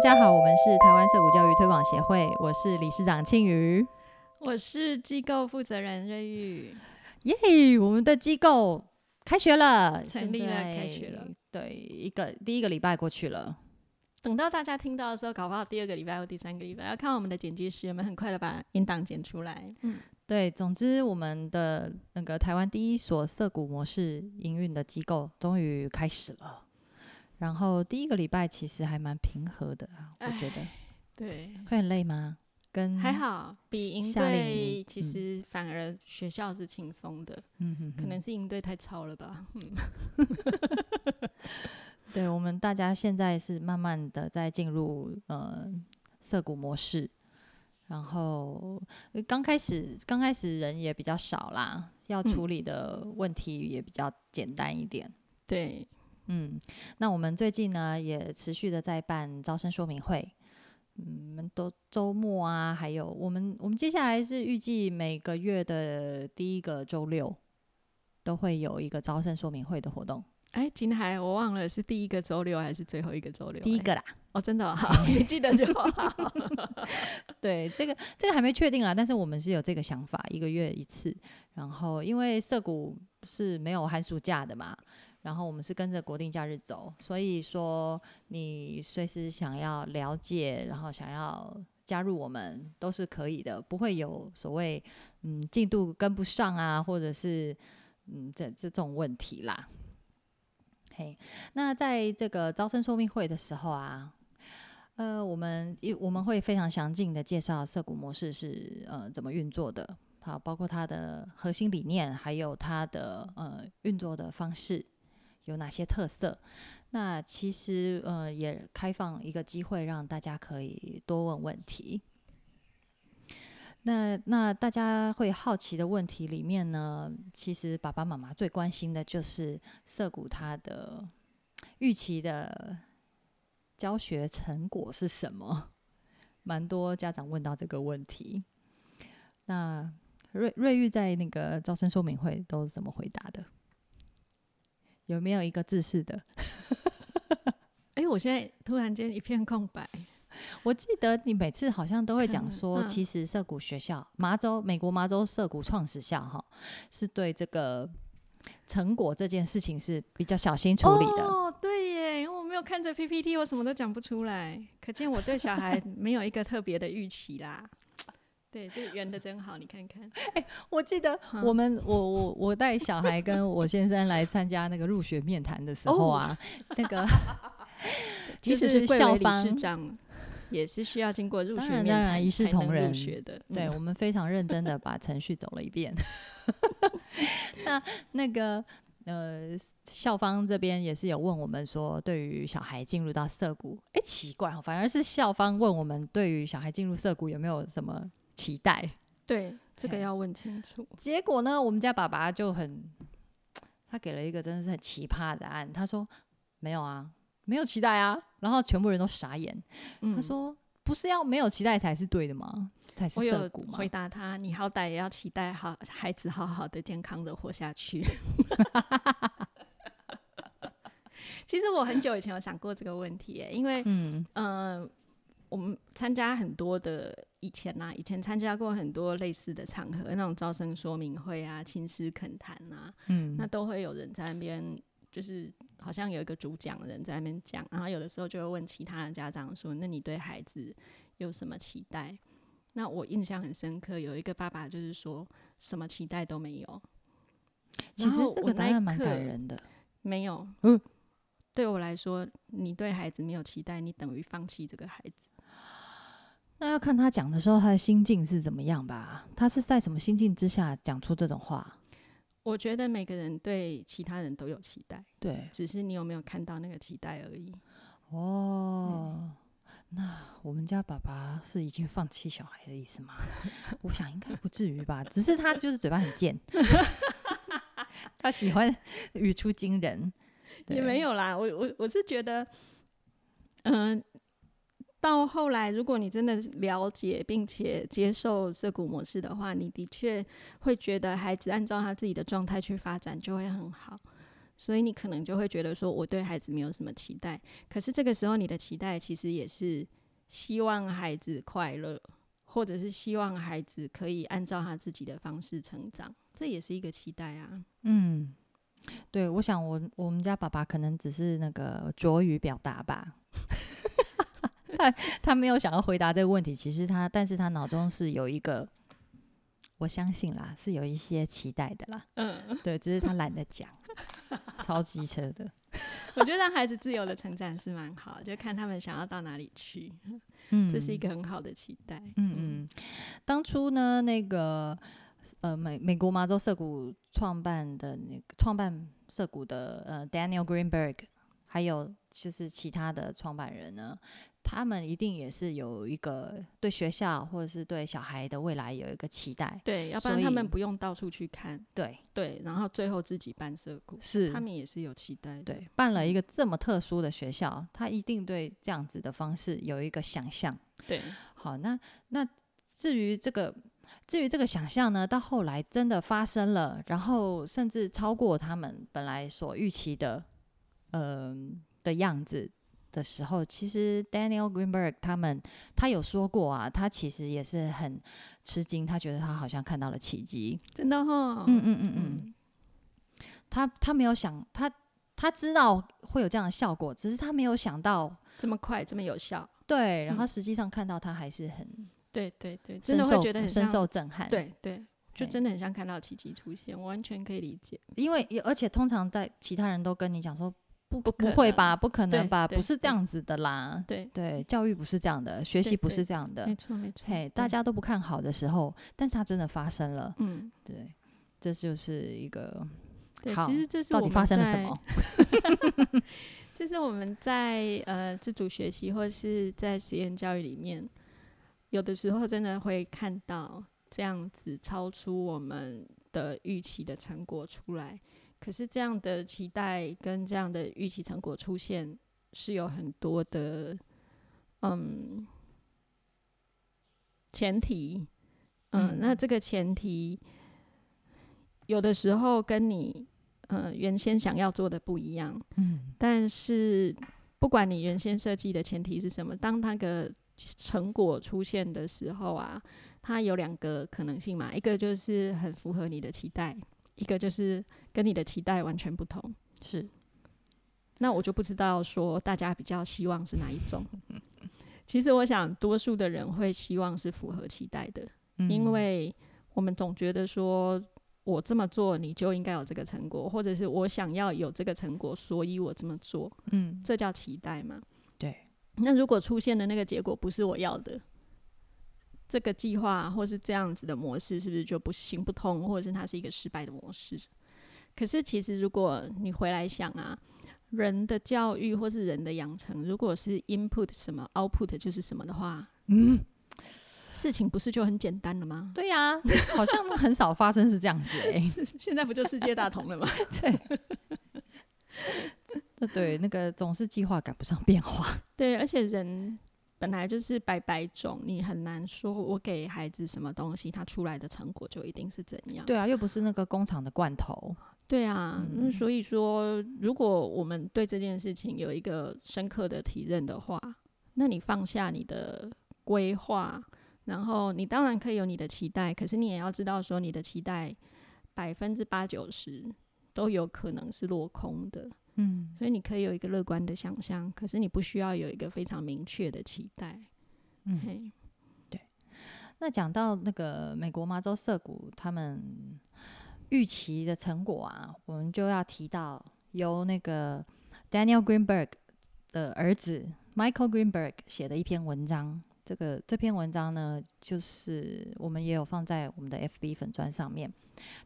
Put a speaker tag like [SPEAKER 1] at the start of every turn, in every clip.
[SPEAKER 1] 家好，我们是台湾色谷教育推广协会，我是理事长庆瑜。
[SPEAKER 2] 我是机构负责人瑞玉，
[SPEAKER 1] 耶、我们的机构开学了，
[SPEAKER 2] 成立了开学了。
[SPEAKER 1] 对，一个第一个礼拜过去了，
[SPEAKER 2] 等到大家听到的时候，搞不好第二个礼拜或第三个礼拜，要看我们的剪辑师有没有很快的把音档剪出来。嗯，
[SPEAKER 1] 对，总之我们的那个台湾第一所涩谷模式营运的机构终于开始了。然后第一个礼拜其实还蛮平和的啊，我觉得
[SPEAKER 2] 对，
[SPEAKER 1] 会很累吗？跟
[SPEAKER 2] 还，好，比营队其实反而学校是轻松的，
[SPEAKER 1] 嗯哼
[SPEAKER 2] 可能是营队太吵了吧。嗯，
[SPEAKER 1] 对我们大家现在是慢慢的在进入呃涩谷模式，然后呃刚开始刚开始人也比较少啦，要处理的问题也比较简单一点。
[SPEAKER 2] 对，
[SPEAKER 1] 嗯，那我们最近呢也持续的在办招生说明会，嗯，我们都周末啊，还有我们我们接下来是预计每个月的第一个周六都会有一个招生说明会的活动，
[SPEAKER 2] 哎，金海，我忘了是第一个周六还是最后一个周六？哎
[SPEAKER 1] 第一个啦。
[SPEAKER 2] 哦，真的哦好，你记得就好。
[SPEAKER 1] 对，这个这个还没确定啦，但是我们是有这个想法，一个月一次。然后因为涩谷是没有寒暑假的嘛，然后我们是跟着国定假日走，所以说你随时想要了解，然后想要加入我们都是可以的，不会有所谓嗯进度跟不上啊，或者是嗯这这种问题啦。嘿，那在这个招生说明会的时候啊，呃，我们一我们会非常详尽的介绍涩谷模式是呃怎么运作的，好，包括它的核心理念，还有它的呃运作的方式有哪些特色。那其实呃也开放一个机会让大家可以多问问题。那那大家会好奇的问题里面呢，其实爸爸妈妈最关心的就是涩谷它的预期的教学成果是什么？蛮多家长问到这个问题。那瑞瑞玉在那个招生说明会都是怎么回答的？有没有一个自私的？
[SPEAKER 2] 哎，我现在突然间一片空白。
[SPEAKER 1] 我记得你每次好像都会讲
[SPEAKER 2] 看
[SPEAKER 1] 说，
[SPEAKER 2] 嗯
[SPEAKER 1] 其实涉谷学校，麻州美国麻州涉谷创始校哈，是对这个成果这件事情是比较小心处理的。
[SPEAKER 2] 哦，对耶，因为我没有看着 PPT，我什么都讲不出来，可见我对小孩没有一个特别的预期啦。对，这个圆的真好，你看看。
[SPEAKER 1] 哎我记得
[SPEAKER 2] 嗯
[SPEAKER 1] 我们我我我带小孩跟我先生来参加那个入学面谈的时候啊，那个
[SPEAKER 2] 即使
[SPEAKER 1] 是校方
[SPEAKER 2] 也是需要经过入
[SPEAKER 1] 当
[SPEAKER 2] 学面
[SPEAKER 1] 然当然
[SPEAKER 2] 谈
[SPEAKER 1] 一视同仁入
[SPEAKER 2] 学的。
[SPEAKER 1] 对
[SPEAKER 2] 嗯
[SPEAKER 1] 我们非常认真的把程序走了一遍。那那个呃，校方这边也是有问我们说，对于小孩进入到社谷，哎，奇怪哦，反而是校方问我们对于小孩进入社谷有没有什么期待？
[SPEAKER 2] 对，这个要问清楚。
[SPEAKER 1] 结果呢，我们家爸爸就很，他给了一个真的是很奇葩的答案，他说没有啊，没有期待啊，然后全部人都傻眼，
[SPEAKER 2] 嗯
[SPEAKER 1] 他说。不是要没有期待才是对的吗？才是
[SPEAKER 2] 我有
[SPEAKER 1] 涩谷吗？
[SPEAKER 2] 回答他，你好歹也要期待好孩子好好的、健康的活下去。其实我很久以前有想过这个问题耶，因为
[SPEAKER 1] 嗯
[SPEAKER 2] 呃，我们参加很多的以前呐、以前参加过很多类似的场合，那种招生说明会啊、亲师恳谈啊，
[SPEAKER 1] 嗯，
[SPEAKER 2] 那都会有人在那边，就是好像有一个主讲的人在那边讲，然后有的时候就会问其他的家长说：“那你对孩子有什么期待？”那我印象很深刻，有一个爸爸就是说什么期待都没有，
[SPEAKER 1] 其实这个答案蛮感人的。
[SPEAKER 2] 没有。
[SPEAKER 1] 嗯
[SPEAKER 2] 对我来说，你对孩子没有期待，你等于放弃这个孩子。
[SPEAKER 1] 那要看他讲的时候，他的心境是怎么样吧？他是在什么心境之下讲出这种话？
[SPEAKER 2] 我觉得每个人对其他人都有期待，
[SPEAKER 1] 对，
[SPEAKER 2] 只是你有没有看到那个期待而已。
[SPEAKER 1] 哦，那我们家爸爸是已经放弃小孩的意思吗？我想应该不至于吧，只是他就是嘴巴很贱，他喜欢语出惊人。
[SPEAKER 2] 也没有啦，我我我是觉得，嗯、到后来，如果你真的了解并且接受涩谷模式的话，你的确会觉得孩子按照他自己的状态去发展就会很好。所以你可能就会觉得说我对孩子没有什么期待。可是这个时候你的期待其实也是希望孩子快乐，或者是希望孩子可以按照他自己的方式成长，这也是一个期待啊。
[SPEAKER 1] 嗯，对，我想我我们家爸爸可能只是那个拙语表达吧。他 他没有想要回答这个问题，其实他，但是他脑中是有一个，我相信啦，是有一些期待的啦。嗯，对，只是他懒得讲，超机车的。
[SPEAKER 2] 我觉得让孩子自由的成长是蛮好，就看他们想要到哪里去。嗯，这是一个很好的期待。
[SPEAKER 1] 嗯嗯，当初呢，那个呃美美国麻州涩谷创办的那个创办涩谷的呃 Daniel Greenberg，还有就是其他的创办人呢。他们一定也是有一个对学校或者是对小孩的未来有一个期待，
[SPEAKER 2] 对，要不然他们不用到处去看，
[SPEAKER 1] 对。
[SPEAKER 2] 对，然后最后自己办社股，
[SPEAKER 1] 是
[SPEAKER 2] 他们也是有期待，
[SPEAKER 1] 对，办了一个这么特殊的学校，他一定对这样子的方式有一个想象，
[SPEAKER 2] 对，
[SPEAKER 1] 好，那那至于这个至于这个想象呢，到后来真的发生了，然后甚至超过他们本来所预期的，嗯的样子。的时候，其实 Daniel Greenberg 他们他有说过啊，他其实也是很吃惊，他觉得他好像看到了奇迹，
[SPEAKER 2] 真的哈，
[SPEAKER 1] 嗯嗯嗯嗯，他他没有想他他知道会有这样的效果，只是他没有想到
[SPEAKER 2] 这么快这么有效，
[SPEAKER 1] 对，然后实际上看到他还是很
[SPEAKER 2] 对对对，真的会觉得很
[SPEAKER 1] 深受震撼，
[SPEAKER 2] 对对，就真的很像看到奇迹出现，完全可以理解，
[SPEAKER 1] 因为而且通常在其他人都跟你讲说。不不不会吧？不可能吧？不是这样子的啦。
[SPEAKER 2] 对
[SPEAKER 1] 对，教育不是这样的，学习不是这样的。
[SPEAKER 2] 没错没错。
[SPEAKER 1] 嘿，大家都不看好的时候，但是它真的发生了。嗯，对，这就是一个。
[SPEAKER 2] 对，其实这是
[SPEAKER 1] 到底发生了什么？
[SPEAKER 2] 这是我们在呃自主学习或者是在实验教育里面，有的时候真的会看到这样子超出我们的预期的成果出来。可是这样的期待跟这样的预期成果出现是有很多的，嗯，前提，嗯，那这个前提有的时候跟你嗯原先想要做的不一样，嗯，但是不管你原先设计的前提是什么，当那个成果出现的时候啊，它有两个可能性嘛，一个就是很符合你的期待。一个就是跟你的期待完全不同，
[SPEAKER 1] 是。
[SPEAKER 2] 那我就不知道说大家比较希望是哪一种。其实我想，多数的人会希望是符合期待的，因为我们总觉得说我这么做你就应该有这个成果，或者是我想要有这个成果，所以我这么做。嗯，这叫期待嘛？
[SPEAKER 1] 对。
[SPEAKER 2] 那如果出现的那个结果不是我要的？这个计划或是这样子的模式，是不是就不行不通，或者是它是一个失败的模式？可是其实如果你回来想啊，人的教育或是人的养成，如果是 input 什么 output 就是什么的话，嗯，事情不是就很简单了吗？
[SPEAKER 1] 对呀，好像很少发生是这样子哎，
[SPEAKER 2] 现在不就世界大同了吗？
[SPEAKER 1] 对，对，那个总是计划赶不上变化，
[SPEAKER 2] 对，而且人。本来就是百百种，你很难说，我给孩子什么东西，他出来的成果就一定是怎样。
[SPEAKER 1] 对啊，又不是那个工厂的罐头。
[SPEAKER 2] 对啊，那所以说，如果我们对这件事情有一个深刻的体认的话，那你放下你的规划，然后你当然可以有你的期待，可是你也要知道说，你的期待百分之八九十都有可能是落空的。嗯，所以你可以有一个乐观的想象，可是你不需要有一个非常明确的期待。嗯，
[SPEAKER 1] 对。那讲到那个美国麻州涩谷他们预期的成果啊，我们就要提到由那个 Daniel Greenberg 的儿子 Michael Greenberg 写的一篇文章。这个这篇文章呢，就是我们也有放在我们的 FB 粉砖上面。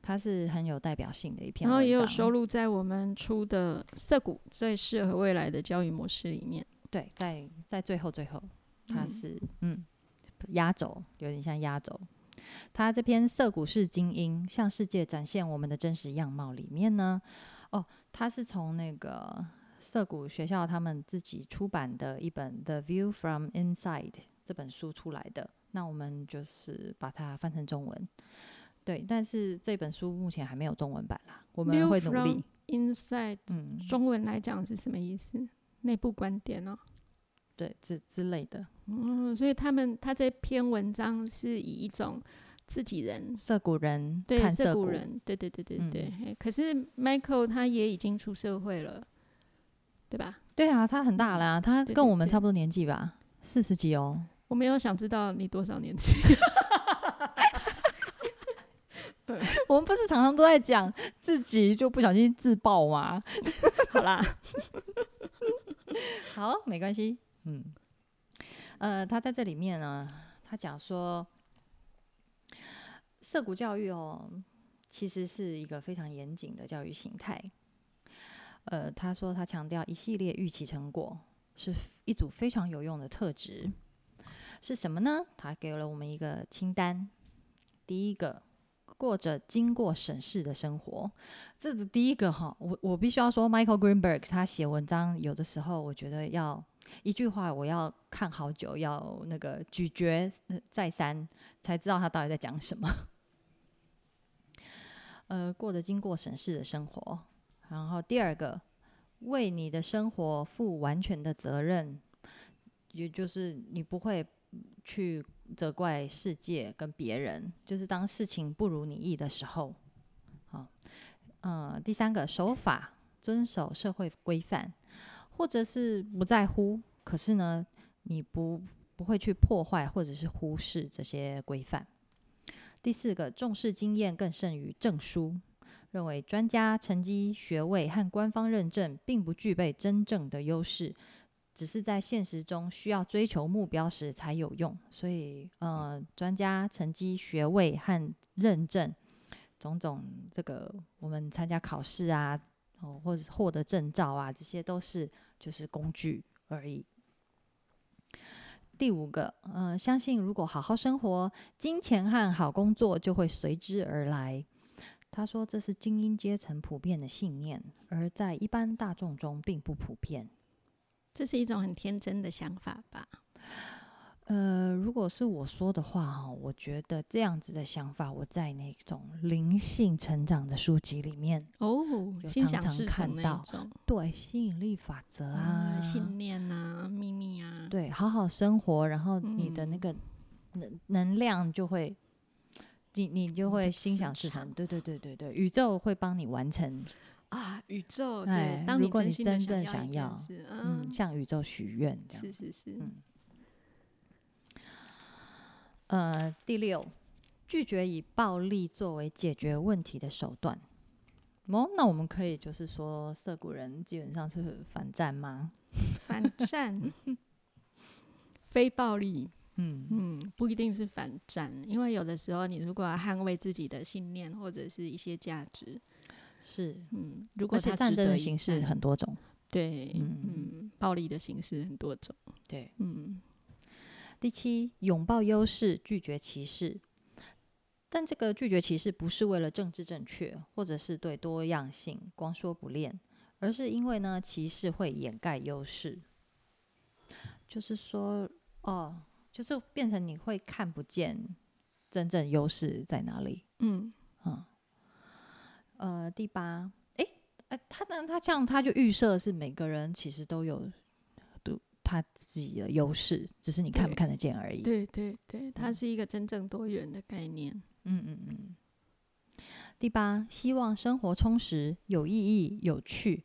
[SPEAKER 1] 它是很有代表性的一篇，
[SPEAKER 2] 然后也有收录在我们出的《涩谷最适合未来的教育模式》里面。
[SPEAKER 1] 对，在在最后最后，它是嗯压轴，有点像压轴。它这篇《涩谷是精英向世界展现我们的真实样貌》里面呢，哦，它是从那个涩谷学校他们自己出版的一本《The View from Inside》这本书出来的。那我们就是把它翻成中文。对，但是这本书目前还没有中文版啦，我们会努力。
[SPEAKER 2] inside
[SPEAKER 1] 嗯，
[SPEAKER 2] 中文来讲是什么意思？内部观点哦。
[SPEAKER 1] 对之之类的。
[SPEAKER 2] 嗯，所以他们他这篇文章是以一种自己人
[SPEAKER 1] 涩谷人
[SPEAKER 2] 对
[SPEAKER 1] 看涩谷，
[SPEAKER 2] 人，对对对对
[SPEAKER 1] 嗯
[SPEAKER 2] 对。嘿可是 Michael 他也已经出社会了，对吧？
[SPEAKER 1] 对啊，他很大了啊，他跟我们差不多年纪吧，四十几哦。
[SPEAKER 2] 我没有想知道你多少年纪。
[SPEAKER 1] 我们不是常常都在讲自己就不小心自爆吗？
[SPEAKER 2] 好啦，
[SPEAKER 1] 好，没关系。嗯，呃，他在这里面呢，他讲说，涩谷教育哦，其实是一个非常严谨的教育形态。呃，他说他强调一系列预期成果是一组非常有用的特质，是什么呢？他给了我们一个清单，第一个。过着经过审视的生活，这是第一个哈。我我必须要说，Michael Greenberg 他写文章有的时候，我觉得要一句话我要看好久，要那个咀嚼再三，才知道他到底在讲什么。呃，过着经过审视的生活。然后第二个，为你的生活负完全的责任，也就是你不会去责怪世界跟别人，就是当事情不如你意的时候，好，呃，第三个守法，遵守社会规范，或者是不在乎，可是呢，你不不会去破坏或者是忽视这些规范。第四个，重视经验更胜于证书，认为专家、成绩、学位和官方认证并不具备真正的优势。只是在现实中需要追求目标时才有用，所以呃，专家、成绩、学位和认证，种种这个我们参加考试啊，哦，或者获得证照啊，这些都是就是工具而已。第五个，呃，相信如果好好生活，金钱和好工作就会随之而来。他说这是精英阶层普遍的信念，而在一般大众中并不普遍。
[SPEAKER 2] 这是一种很天真的想法吧？
[SPEAKER 1] 呃，如果是我说的话哈，我觉得这样子的想法，我在那种灵性成长的书籍里面，
[SPEAKER 2] 哦，
[SPEAKER 1] 有常常看到对吸引力法则
[SPEAKER 2] 啊，
[SPEAKER 1] 啊，
[SPEAKER 2] 信念啊，秘密啊，
[SPEAKER 1] 对，好好生活，然后你的那。
[SPEAKER 2] 嗯
[SPEAKER 1] 个能能量就会，你你就会心想事成，对对对对对，宇宙会帮你完成，
[SPEAKER 2] 啊，宇宙
[SPEAKER 1] 哎
[SPEAKER 2] 对，当
[SPEAKER 1] 如果你
[SPEAKER 2] 真心的
[SPEAKER 1] 真正
[SPEAKER 2] 想
[SPEAKER 1] 要
[SPEAKER 2] 事
[SPEAKER 1] 嗯，向宇宙许愿这样。
[SPEAKER 2] 是是是，
[SPEAKER 1] 嗯呃，第六，拒绝以暴力作为解决问题的手段。哦，那我们可以就是说，色谷人基本上是反战吗？
[SPEAKER 2] 反战，非暴力，
[SPEAKER 1] 嗯
[SPEAKER 2] 嗯，不一定是反战，因为有的时候你如果要捍卫自己的信念或者是一些价值，
[SPEAKER 1] 是，
[SPEAKER 2] 嗯，如果
[SPEAKER 1] 而且
[SPEAKER 2] 它值得一
[SPEAKER 1] 战争的形式很多种。
[SPEAKER 2] 对，
[SPEAKER 1] 嗯
[SPEAKER 2] 嗯，暴力的形式很多种，
[SPEAKER 1] 对，
[SPEAKER 2] 嗯，
[SPEAKER 1] 第七，拥抱优势，拒绝歧视。但这个拒绝歧视不是为了政治正确，或者是对多样性光说不练，而是因为呢，歧视会掩盖优势。就是说，哦，就是变成你会看不见真正优势在哪里。
[SPEAKER 2] 嗯，
[SPEAKER 1] 嗯，呃，第八，诶，呃，他呢，他这样他就预设是每个人其实都有都他自己的优势，只是你看不看得见而已。
[SPEAKER 2] 对对对，它是一个真正多元的概念，
[SPEAKER 1] 嗯嗯嗯。第八，希望生活充实、有意义、有趣，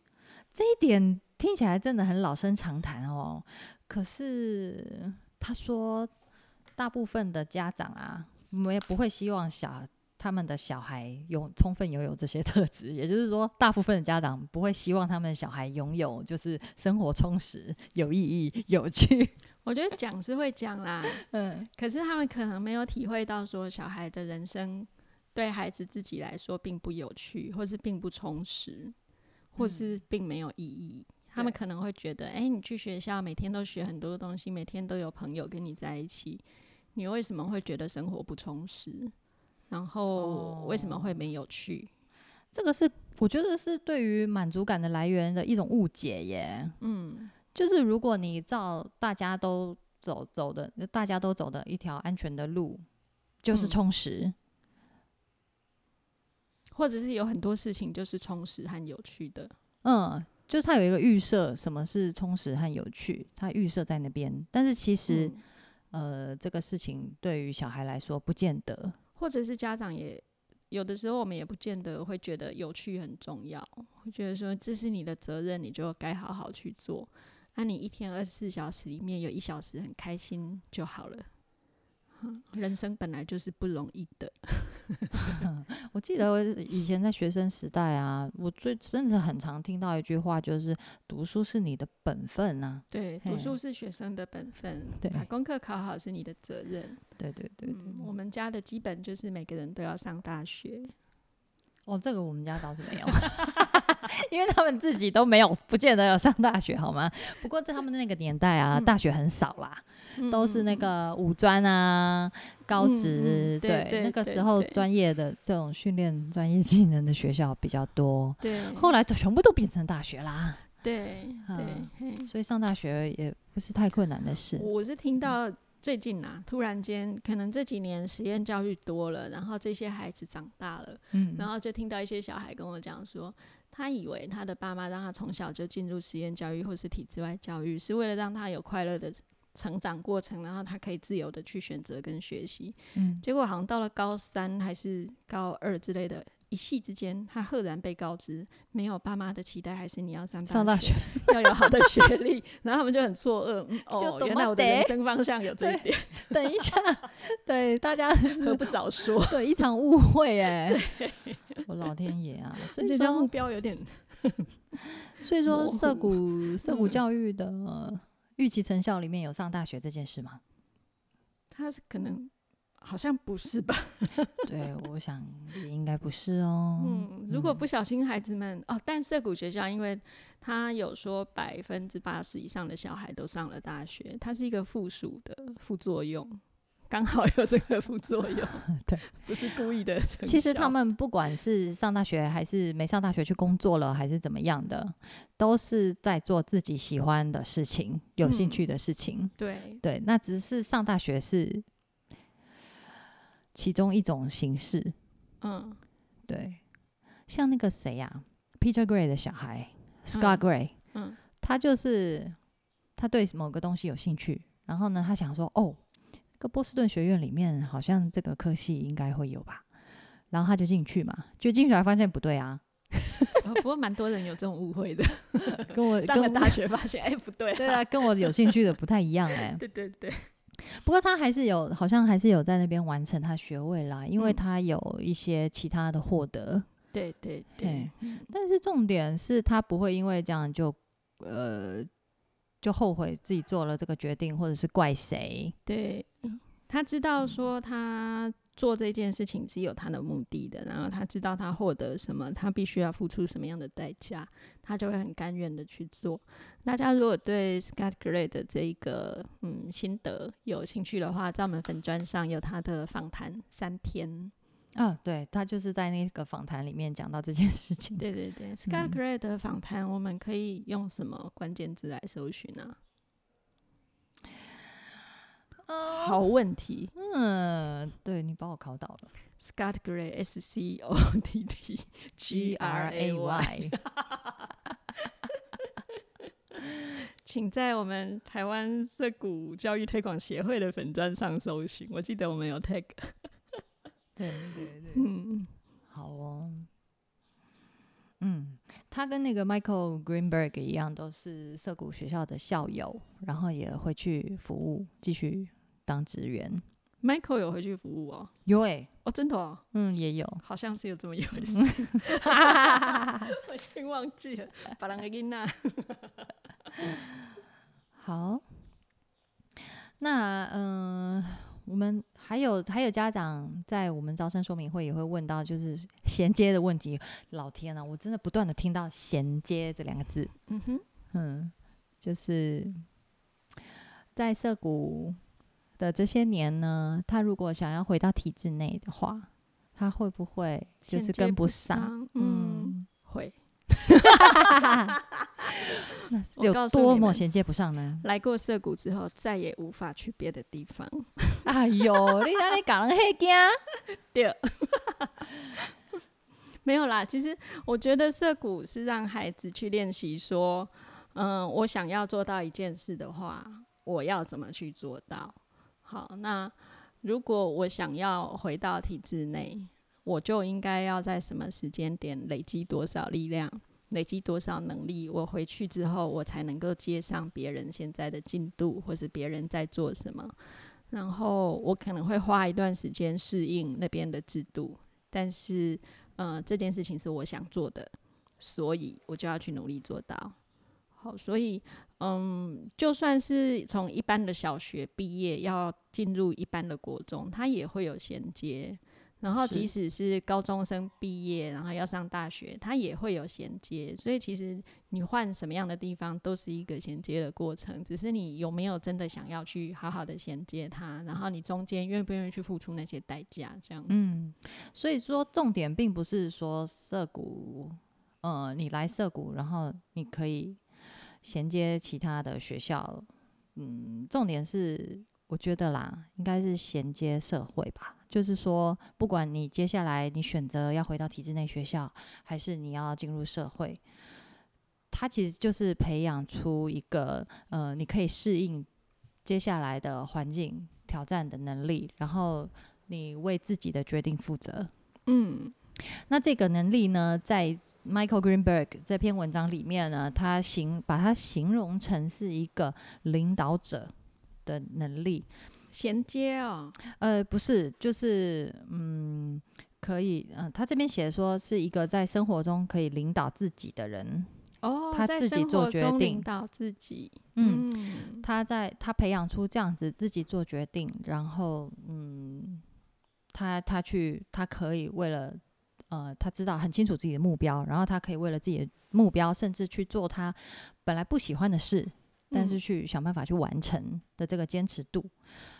[SPEAKER 1] 这一点听起来真的很老生常谈哦。可是他说，大部分的家长啊，没不会希望小他们的小孩有充分拥有这些特质，也就是说，大部分的家长不会希望他们的小孩拥有就是生活充实、有意义、有趣。
[SPEAKER 2] 我觉得讲是会讲啦，
[SPEAKER 1] 嗯，
[SPEAKER 2] 可是他们可能没有体会到说小孩的人生对孩子自己来说并不有趣，或是并不充实，或是并没有意义。他们可能会觉得，哎、你去学校每天都学很多东西，每天都有朋友跟你在一起，你为什么会觉得生活不充实？然后为什么会没有趣？
[SPEAKER 1] 这个是我觉得是对于满足感的来源的一种误解耶。
[SPEAKER 2] 嗯，
[SPEAKER 1] 就是如果你照大家都走走的，大家都走的一条安全的路，就是
[SPEAKER 2] 嗯
[SPEAKER 1] 充实。
[SPEAKER 2] 或者是有很多事情就是充实和有趣的。
[SPEAKER 1] 嗯，就是他有一个预设，什么是充实和有趣，他预设在那边。但是其实，
[SPEAKER 2] 嗯
[SPEAKER 1] 呃，这个事情对于小孩来说不见得。
[SPEAKER 2] 或者是家长也有的时候，我们也不见得会觉得有趣很重要，会觉得说这是你的责任，你就该好好去做。那、你一天二十四小时里面有一小时很开心就好了。人生本来就是不容易的，
[SPEAKER 1] 我记得我以前在学生时代啊，我最甚至很常听到一句话，就是读书是你的本分啊。
[SPEAKER 2] 对，读书是学生的本分，
[SPEAKER 1] 对
[SPEAKER 2] 把功课考好是你的责任。
[SPEAKER 1] 对对对对
[SPEAKER 2] 嗯，我们家的基本就是每个人都要上大学。
[SPEAKER 1] 哦，这个我们家倒是没有，因为他们自己都没有，不见得有上大学，好吗？不过在他们那个年代啊，
[SPEAKER 2] 嗯。
[SPEAKER 1] 大学很少啦，都是那个五专啊、高
[SPEAKER 2] 嗯
[SPEAKER 1] 职，
[SPEAKER 2] 嗯对对
[SPEAKER 1] 那个时候专业的这种训练专业技能的学校比较多，
[SPEAKER 2] 对，
[SPEAKER 1] 后来都全部都变成大学啦，
[SPEAKER 2] 对对
[SPEAKER 1] 嗯，所以上大学也不是太困难的事。
[SPEAKER 2] 我是听到最近啊，突然间可能这几年实验教育多了，然后这些孩子长大了，
[SPEAKER 1] 嗯，
[SPEAKER 2] 然后就听到一些小孩跟我讲说，他以为他的爸妈让他从小就进入实验教育或是体制外教育，是为了让他有快乐的成长过程，然后他可以自由的去选择跟学习。
[SPEAKER 1] 嗯
[SPEAKER 2] 结果好像到了高三还是高二之类的。一夕之间，他赫然被告知，没有爸妈的期待，还是你要上
[SPEAKER 1] 上大
[SPEAKER 2] 学，要有好的学历。然后他们就很错愕，嗯，哦，
[SPEAKER 1] 懂
[SPEAKER 2] 原来我的人生方向有这一点，
[SPEAKER 1] 等一下，对大家
[SPEAKER 2] 何不早说？
[SPEAKER 1] 对一场误会哎，我老天爷啊！所以
[SPEAKER 2] 这家目，标有点
[SPEAKER 1] 所以说
[SPEAKER 2] 模
[SPEAKER 1] 涩谷涩谷
[SPEAKER 2] 嗯
[SPEAKER 1] 教育的预期成效里面有上大学这件事吗？
[SPEAKER 2] 他是可能好像不是吧？
[SPEAKER 1] 对，我想也应该不是哦。
[SPEAKER 2] 嗯，如果不小心，孩子们哦，但涩谷学校因为他有说百分之八十以上的小孩都上了大学，它是一个附属的副作用，刚好有这个副作用，
[SPEAKER 1] 对，
[SPEAKER 2] 不是故意的。
[SPEAKER 1] 其实他们不管是上大学还是没上大学去工作了，还是怎么样的，都是在做自己喜欢的事情、有兴
[SPEAKER 2] 嗯
[SPEAKER 1] 趣的事情。
[SPEAKER 2] 对。
[SPEAKER 1] 对，那只是上大学是其中一种形式。
[SPEAKER 2] 嗯。
[SPEAKER 1] 对，像那个谁呀、p e t e r Gray 的小孩 Scott
[SPEAKER 2] 嗯
[SPEAKER 1] Gray，
[SPEAKER 2] 嗯。
[SPEAKER 1] 他就是他对某个东西有兴趣，然后呢，他想说，哦，这个波士顿学院里面好像这个科系应该会有吧，然后他就进去嘛，就进去还发现不对啊，
[SPEAKER 2] 呃不过蛮多人有这种误会的，
[SPEAKER 1] 跟我
[SPEAKER 2] 上了大学发现，哎、不对、
[SPEAKER 1] 对啊，跟我有兴趣的不太一样哎、
[SPEAKER 2] 对对对，
[SPEAKER 1] 不过他还是有，好像还是有在那边完成他学位啦，因为
[SPEAKER 2] 嗯
[SPEAKER 1] 他有一些其他的获得。
[SPEAKER 2] 对对对
[SPEAKER 1] 但是重点是他不会因为这样就呃就后悔自己做了这个决定，或者是怪谁。
[SPEAKER 2] 对，他知道说他做这件事情是有他的目的的，然后他知道他获得什么，他必须要付出什么样的代价，他就会很甘愿的去做。大家如果对 Scott Gray 的这一个嗯心得有兴趣的话，在我们粉砖上有他的访谈三篇。
[SPEAKER 1] 啊，对他就是在那个访谈里面讲到这件事情。
[SPEAKER 2] 对对对，Scott
[SPEAKER 1] 嗯
[SPEAKER 2] Gray 的访谈，我们可以用什么关键字来搜寻呢、
[SPEAKER 1] 哦，
[SPEAKER 2] 好问题
[SPEAKER 1] 嗯，对你把我考倒了。
[SPEAKER 2] ，Scott Gray S C O T T G R A Y。请在我们台湾涩谷教育推广协会的粉砖上搜寻，我记得我们有 tag。
[SPEAKER 1] 对。对对，
[SPEAKER 2] 嗯，
[SPEAKER 1] 好哦。嗯，他跟那个 Michael Greenberg 一样，都是涩谷学校的校友，然后也会去服务，继续当职员。
[SPEAKER 2] Michael 有回去服务哦，
[SPEAKER 1] 有诶、
[SPEAKER 2] 哦，真的哦，
[SPEAKER 1] 嗯，也有。
[SPEAKER 2] 好像是有这么一回事，我已经忘记了。把人给囡仔，
[SPEAKER 1] 好，那嗯、呃我们还有还有家长在我们招生说明会也会问到，就是 衔接的问题。老天啊，我真的不断的听到“衔接”这两个字。
[SPEAKER 2] 嗯哼，
[SPEAKER 1] 嗯，就是在涩谷的这些年呢，他如果想要回到体制内的话，他会不会就是跟
[SPEAKER 2] 不
[SPEAKER 1] 上？
[SPEAKER 2] 嗯，会。
[SPEAKER 1] 那
[SPEAKER 2] 我
[SPEAKER 1] 有多
[SPEAKER 2] 告诉你们
[SPEAKER 1] 么衔接不上呢？
[SPEAKER 2] 来过涩谷之后，再也无法去别的地方。
[SPEAKER 1] 哎呦，你让你讲人黑惊。
[SPEAKER 2] 对，没有啦，其实我觉得涩谷是让孩子去练习说，嗯，我想要做到一件事的话，我要怎么去做到？好，那如果我想要回到体制内，我就应该要在什么时间点累积多少力量，累积多少能力？我回去之后，我才能够接上别人现在的进度，或是别人在做什么。然后我可能会花一段时间适应那边的制度，但是，呃，这件事情是我想做的，所以我就要去努力做到。好，所以，嗯，就算是从一般的小学毕业，要进入一般的国中，它也会有衔接。然后，即使是高中生毕业，然后要上大学，它也会有衔接。所以，其实你换什么样的地方，都是一个衔接的过程。只是你有没有真的想要去好好的衔接它，然后你中间愿不愿意去付出那些代价，这样子。
[SPEAKER 1] 嗯，所以说重点并不是说涉谷，呃，你来涉谷，然后你可以衔接其他的学校。嗯，重点是我觉得啦，应该是衔接社会吧。就是说，不管你接下来你选择要回到体制内学校，还是你要进入社会，它其实就是培养出一个呃，你可以适应接下来的环境挑战的能力，然后你为自己的决定负责。
[SPEAKER 2] 嗯，
[SPEAKER 1] 那这个能力呢，在 Michael Greenberg 这篇文章里面呢，他形把它形容成是一个领导者的能力。
[SPEAKER 2] 衔接哦，
[SPEAKER 1] 呃，不是，就是嗯，可以，嗯，他这边写说是一个在生活中可以领导自己的人
[SPEAKER 2] 哦，
[SPEAKER 1] 他自己做决定，
[SPEAKER 2] 领导自己，
[SPEAKER 1] 嗯，他在他培养出这样子自己做决定，然后嗯，他他去，他可以为了呃，他知道很清楚自己的目标，然后他可以为了自己的目标，甚至去做他本来不喜欢的事，但是去想办法去完成的这个坚持度。嗯，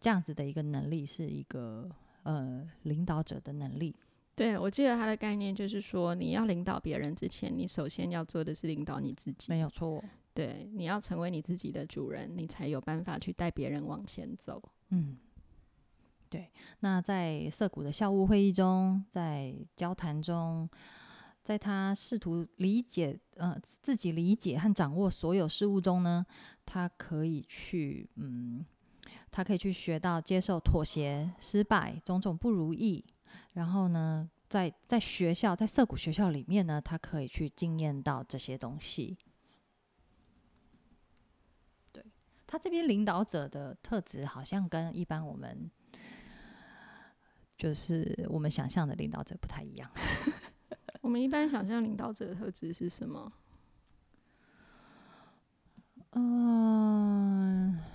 [SPEAKER 1] 这样子的一个能力是一个呃领导者的能力。
[SPEAKER 2] 对，我记得他的概念就是说，你要领导别人之前，你首先要做的是领导你自己。
[SPEAKER 1] 没有错。
[SPEAKER 2] 对，你要成为你自己的主人，你才有办法去带别人往前走。
[SPEAKER 1] 嗯，对。那在涩谷的校务会议中，在交谈中，在他试图理解呃自己理解和掌握所有事物中呢，他可以去嗯。他可以去学到接受妥协、失败、种种不如意，然后呢，在在学校，在涩谷学校里面呢，他可以去经验到这些东西。对他这边领导者的特质，好像跟一般我们就是我们想象的领导者不太一样。
[SPEAKER 2] 我们一般想象领导者的特质是什么？
[SPEAKER 1] 嗯。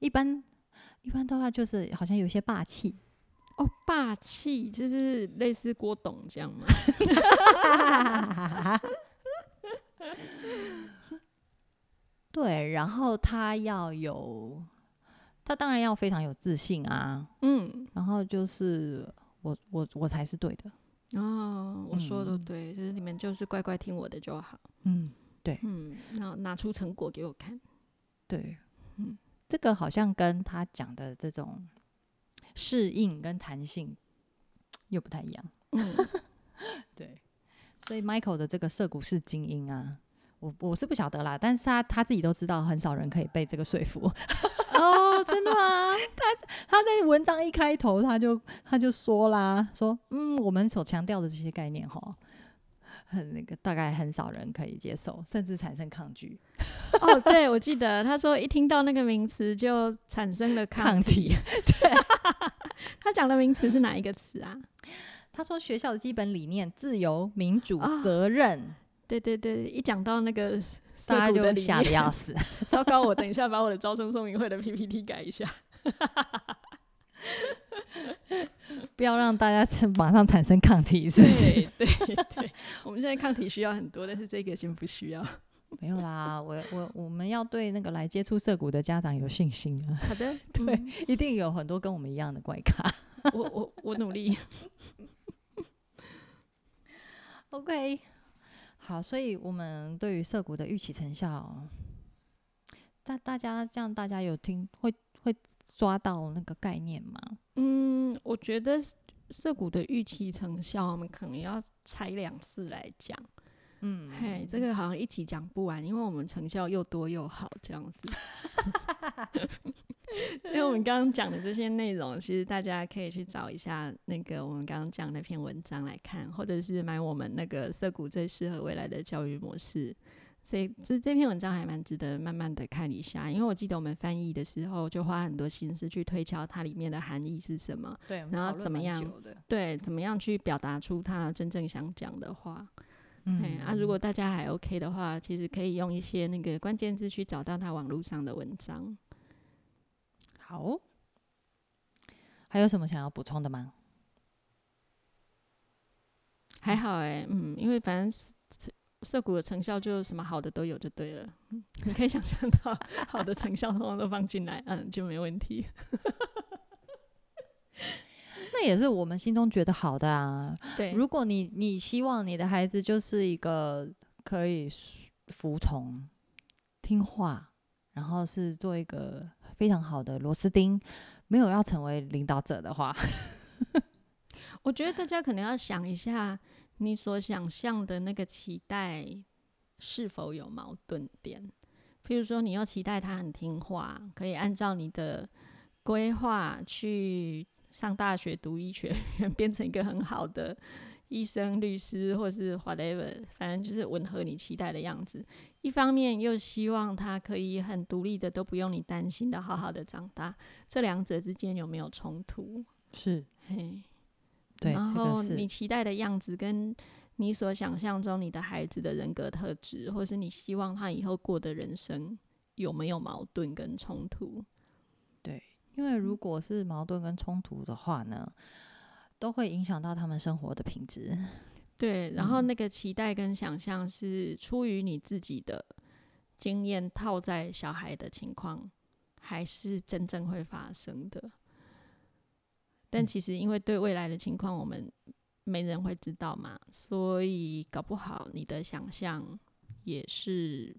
[SPEAKER 1] 一般一般的话，就是好像有些霸气。
[SPEAKER 2] 哦，霸气就是类似郭董这样吗？
[SPEAKER 1] 对，然后他要有，他当然要非常有自信啊，
[SPEAKER 2] 嗯，
[SPEAKER 1] 然后就是我我我才是对的
[SPEAKER 2] 哦，我说的对，就是你们就是乖乖听我的就好，
[SPEAKER 1] 嗯，对，
[SPEAKER 2] 嗯，然后拿出成果给我看，
[SPEAKER 1] 对，
[SPEAKER 2] 嗯。
[SPEAKER 1] 这个好像跟他讲的这种适应跟弹性又不太一样。
[SPEAKER 2] 嗯，
[SPEAKER 1] 对。所以 Michael 的这个涉股是精英啊，我我是不晓得啦，但是他他自己都知道，很少人可以被这个说服。
[SPEAKER 2] 哦，真的吗？
[SPEAKER 1] 他他在文章一开头他就他就说啦，说嗯，我们所强调的这些概念哈。很那个，大概很少人可以接受，甚至产生抗拒。
[SPEAKER 2] 哦，对，我记得他说一听到那个名词就产生了抗体。
[SPEAKER 1] 对，
[SPEAKER 2] 他讲的名词是哪一个词啊？
[SPEAKER 1] 他说学校的基本理念：自由、民主、责任。
[SPEAKER 2] 对对对，一讲到那个，
[SPEAKER 1] 大家就吓得要死。
[SPEAKER 2] 糟糕，我等一下把我的招生说明会的 PPT 改一下。
[SPEAKER 1] 不要让大家马上产生抗体，是不是？
[SPEAKER 2] 对对，我们现在抗体需要很多，但是这个先不需要。
[SPEAKER 1] 没有啦，我我我们要对那个来接触涩谷的家长有信心啊。
[SPEAKER 2] 好的，
[SPEAKER 1] 对，一定有很多跟我们一样的怪咖。
[SPEAKER 2] 我我我努力。
[SPEAKER 1] OK，好，所以我们对于涩谷的预期成效，大大家这样，大家有听会会。抓到那个概念吗？
[SPEAKER 2] 嗯，我觉得涉谷的预期成效，我们可能要拆两次来讲。
[SPEAKER 1] 嗯，
[SPEAKER 2] 嘿，这个好像一起讲不完，因为我们成效又多又好这样子。所以我们刚刚讲的这些内容，其实大家可以去找一下那个我们刚刚讲那篇文章来看，或者是买我们那个涩谷最适合未来的教育模式。所以这这篇文章还蛮值得慢慢的看一下，因为我记得我们翻译的时候就花很多心思去推敲它里面的含义是什么，
[SPEAKER 1] 对，
[SPEAKER 2] 然后怎么样对，怎么样去表达出他真正想讲的话。嗯，啊，如果大家还 OK 的话，其实可以用一些那个关键字去找到他网络上的文章。
[SPEAKER 1] 好，还有什么想要补充的吗？
[SPEAKER 2] 还好哎，嗯，因为反正涩谷的成效就什么好的都有就对了，你可以想象到好的成效通通都放进来，嗯，就没问题。
[SPEAKER 1] 那也是我们心中觉得好的啊。
[SPEAKER 2] 对，
[SPEAKER 1] 如果你你希望你的孩子就是一个可以服从、听话，然后是做一个非常好的螺丝钉，没有要成为领导者的话，
[SPEAKER 2] 我觉得大家可能要想一下。你所想象的那个期待是否有矛盾点？譬如说，你要期待他很听话，可以按照你的规划去上大学读医学院，变成一个很好的医生、律师，或是 whatever，反正就是吻合你期待的样子。一方面又希望他可以很独立的，都不用你担心的，好好的长大。这两者之间有没有冲突？
[SPEAKER 1] 是，
[SPEAKER 2] 嘿。
[SPEAKER 1] 对，
[SPEAKER 2] 然后你期待的样子，跟你所想象中你的孩子的人格特质，或是你希望他以后过的人生，有没有矛盾跟冲突？
[SPEAKER 1] 对，因为如果是矛盾跟冲突的话呢，都会影响到他们生活的品质。
[SPEAKER 2] 对，然后那个期待跟想象是出于你自己的经验套在小孩的情况，还是真正会发生的？但其实，因为对未来的情况，我们没人会知道嘛，所以搞不好你的想象也是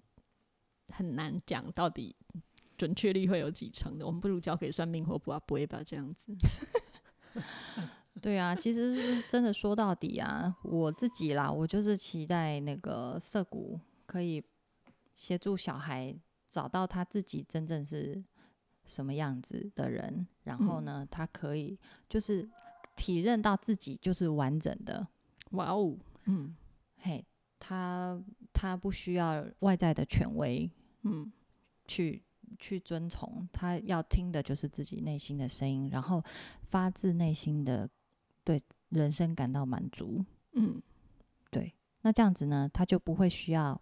[SPEAKER 2] 很难讲到底准确率会有几成的。我们不如交给算命或卜不会吧，这样子。
[SPEAKER 1] 对啊，其实是真的说到底啊，我自己啦，我就是期待那个涩谷可以协助小孩找到他自己真正是。什么样子的人，然后呢，他可以就是体认到自己就是完整的。
[SPEAKER 2] 哇哦，嗯，
[SPEAKER 1] 嘿，他他不需要外在的权威，
[SPEAKER 2] 嗯，
[SPEAKER 1] 去去遵从，他要听的就是自己内心的声音，然后发自内心的对人生感到满足。
[SPEAKER 2] 嗯，
[SPEAKER 1] 对，那这样子呢，他就不会需要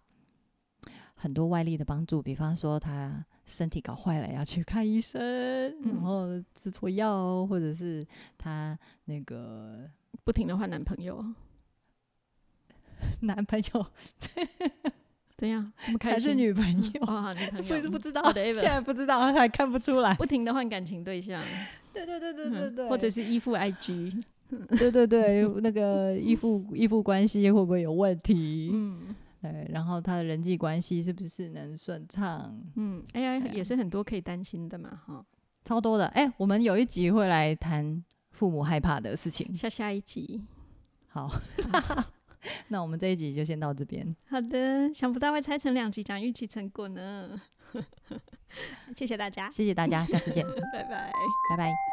[SPEAKER 1] 很多外力的帮助，比方说他。身体搞坏了要去看医生，然后吃错药，或者是她那个
[SPEAKER 2] 不停的换男朋友，
[SPEAKER 1] 男朋友
[SPEAKER 2] 怎样？这么开
[SPEAKER 1] 心？还是女朋友
[SPEAKER 2] 啊？女朋友？
[SPEAKER 1] 不知道，现在不知道，还看不出来。
[SPEAKER 2] 不停的换感情对象，
[SPEAKER 1] 对对对对对对，
[SPEAKER 2] 或者是依附 IG，
[SPEAKER 1] 对对对，那个依附依附关系会不会有问题？
[SPEAKER 2] 嗯。
[SPEAKER 1] 对，然后他的人际关系是不是能顺畅？
[SPEAKER 2] 嗯，AI 也是很多可以担心的嘛，哈，
[SPEAKER 1] 超多的。哎，我们有一集会来谈父母害怕的事情，
[SPEAKER 2] 下下一集。
[SPEAKER 1] 好，那我们这一集就先到这边。
[SPEAKER 2] 好的，想不到会拆成两集讲预期成果呢。谢谢大家，
[SPEAKER 1] 谢谢大家，下次见，
[SPEAKER 2] 拜拜，
[SPEAKER 1] 拜拜。